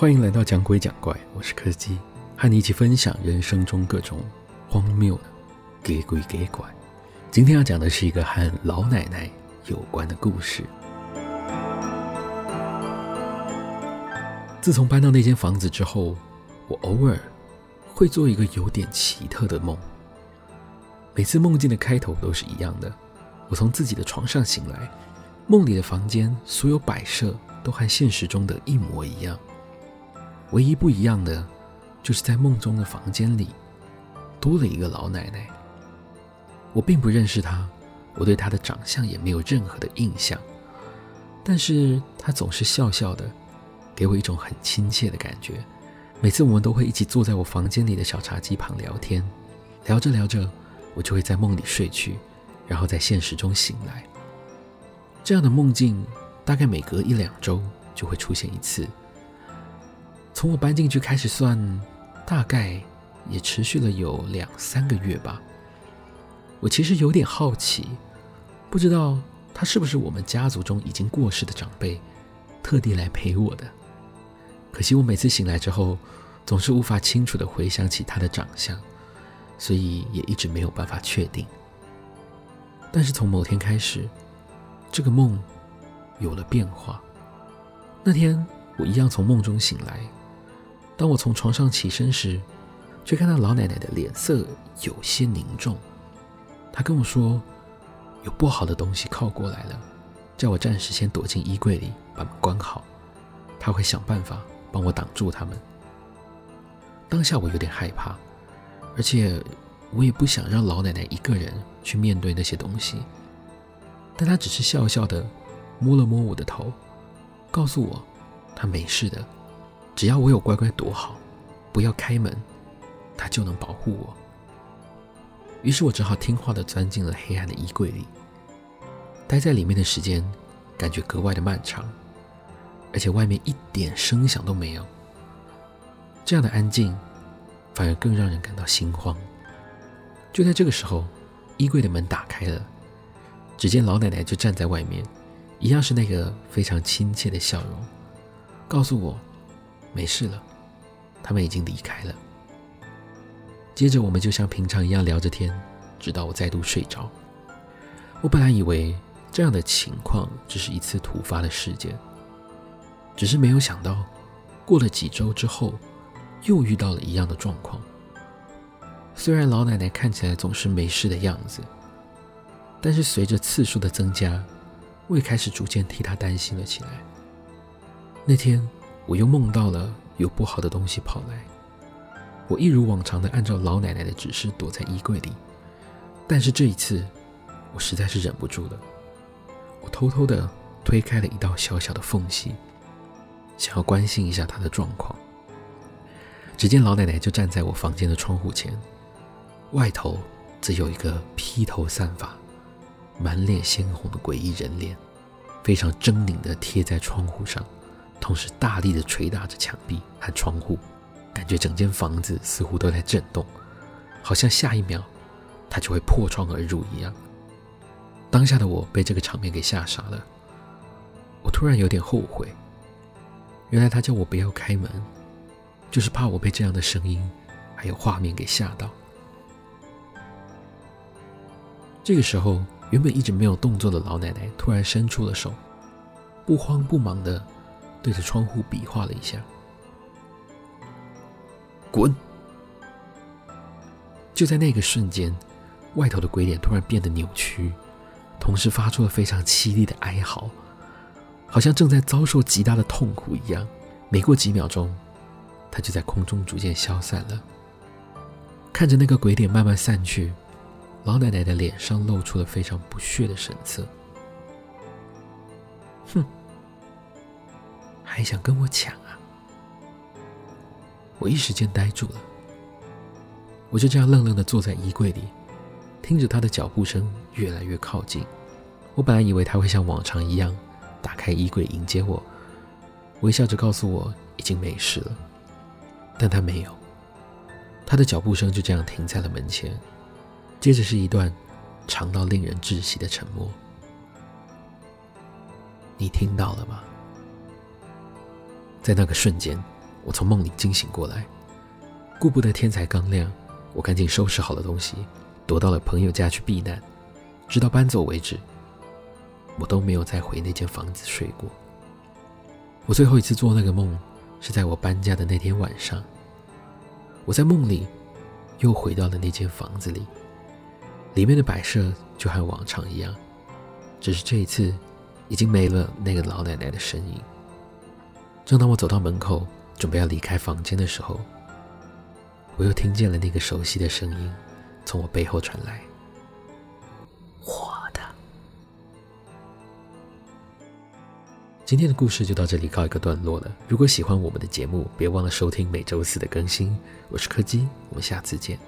欢迎来到讲鬼讲怪，我是柯基，和你一起分享人生中各种荒谬的给鬼给怪。今天要讲的是一个和老奶奶有关的故事。自从搬到那间房子之后，我偶尔会做一个有点奇特的梦。每次梦境的开头都是一样的，我从自己的床上醒来，梦里的房间所有摆设都和现实中的一模一样。唯一不一样的，就是在梦中的房间里，多了一个老奶奶。我并不认识她，我对她的长相也没有任何的印象，但是她总是笑笑的，给我一种很亲切的感觉。每次我们都会一起坐在我房间里的小茶几旁聊天，聊着聊着，我就会在梦里睡去，然后在现实中醒来。这样的梦境大概每隔一两周就会出现一次。从我搬进去开始算，大概也持续了有两三个月吧。我其实有点好奇，不知道他是不是我们家族中已经过世的长辈，特地来陪我的。可惜我每次醒来之后，总是无法清楚地回想起他的长相，所以也一直没有办法确定。但是从某天开始，这个梦有了变化。那天我一样从梦中醒来。当我从床上起身时，却看到老奶奶的脸色有些凝重。她跟我说：“有不好的东西靠过来了，叫我暂时先躲进衣柜里，把门关好。她会想办法帮我挡住他们。”当下我有点害怕，而且我也不想让老奶奶一个人去面对那些东西。但她只是笑笑的摸了摸我的头，告诉我她没事的。只要我有乖乖躲好，不要开门，他就能保护我。于是我只好听话的钻进了黑暗的衣柜里，待在里面的时间感觉格外的漫长，而且外面一点声响都没有。这样的安静反而更让人感到心慌。就在这个时候，衣柜的门打开了，只见老奶奶就站在外面，一样是那个非常亲切的笑容，告诉我。没事了，他们已经离开了。接着，我们就像平常一样聊着天，直到我再度睡着。我本来以为这样的情况只是一次突发的事件，只是没有想到，过了几周之后，又遇到了一样的状况。虽然老奶奶看起来总是没事的样子，但是随着次数的增加，我也开始逐渐替她担心了起来。那天。我又梦到了有不好的东西跑来，我一如往常的按照老奶奶的指示躲在衣柜里，但是这一次我实在是忍不住了，我偷偷的推开了一道小小的缝隙，想要关心一下她的状况。只见老奶奶就站在我房间的窗户前，外头则有一个披头散发、满脸鲜红的诡异人脸，非常狰狞的贴在窗户上。同时大力的捶打着墙壁和窗户，感觉整间房子似乎都在震动，好像下一秒他就会破窗而入一样。当下的我被这个场面给吓傻了，我突然有点后悔，原来他叫我不要开门，就是怕我被这样的声音还有画面给吓到。这个时候，原本一直没有动作的老奶奶突然伸出了手，不慌不忙的。对着窗户比划了一下，滚！就在那个瞬间，外头的鬼脸突然变得扭曲，同时发出了非常凄厉的哀嚎，好像正在遭受极大的痛苦一样。没过几秒钟，它就在空中逐渐消散了。看着那个鬼脸慢慢散去，老奶奶的脸上露出了非常不屑的神色。哼！还想跟我抢啊！我一时间呆住了，我就这样愣愣地坐在衣柜里，听着他的脚步声越来越靠近。我本来以为他会像往常一样打开衣柜迎接我，微笑着告诉我已经没事了，但他没有。他的脚步声就这样停在了门前，接着是一段长到令人窒息的沉默。你听到了吗？在那个瞬间，我从梦里惊醒过来，顾不得天才刚亮，我赶紧收拾好了东西，躲到了朋友家去避难，直到搬走为止。我都没有再回那间房子睡过。我最后一次做那个梦，是在我搬家的那天晚上。我在梦里又回到了那间房子里，里面的摆设就和往常一样，只是这一次已经没了那个老奶奶的身影。正当我走到门口，准备要离开房间的时候，我又听见了那个熟悉的声音从我背后传来。我的今天的故事就到这里告一个段落了。如果喜欢我们的节目，别忘了收听每周四的更新。我是柯基，我们下次见。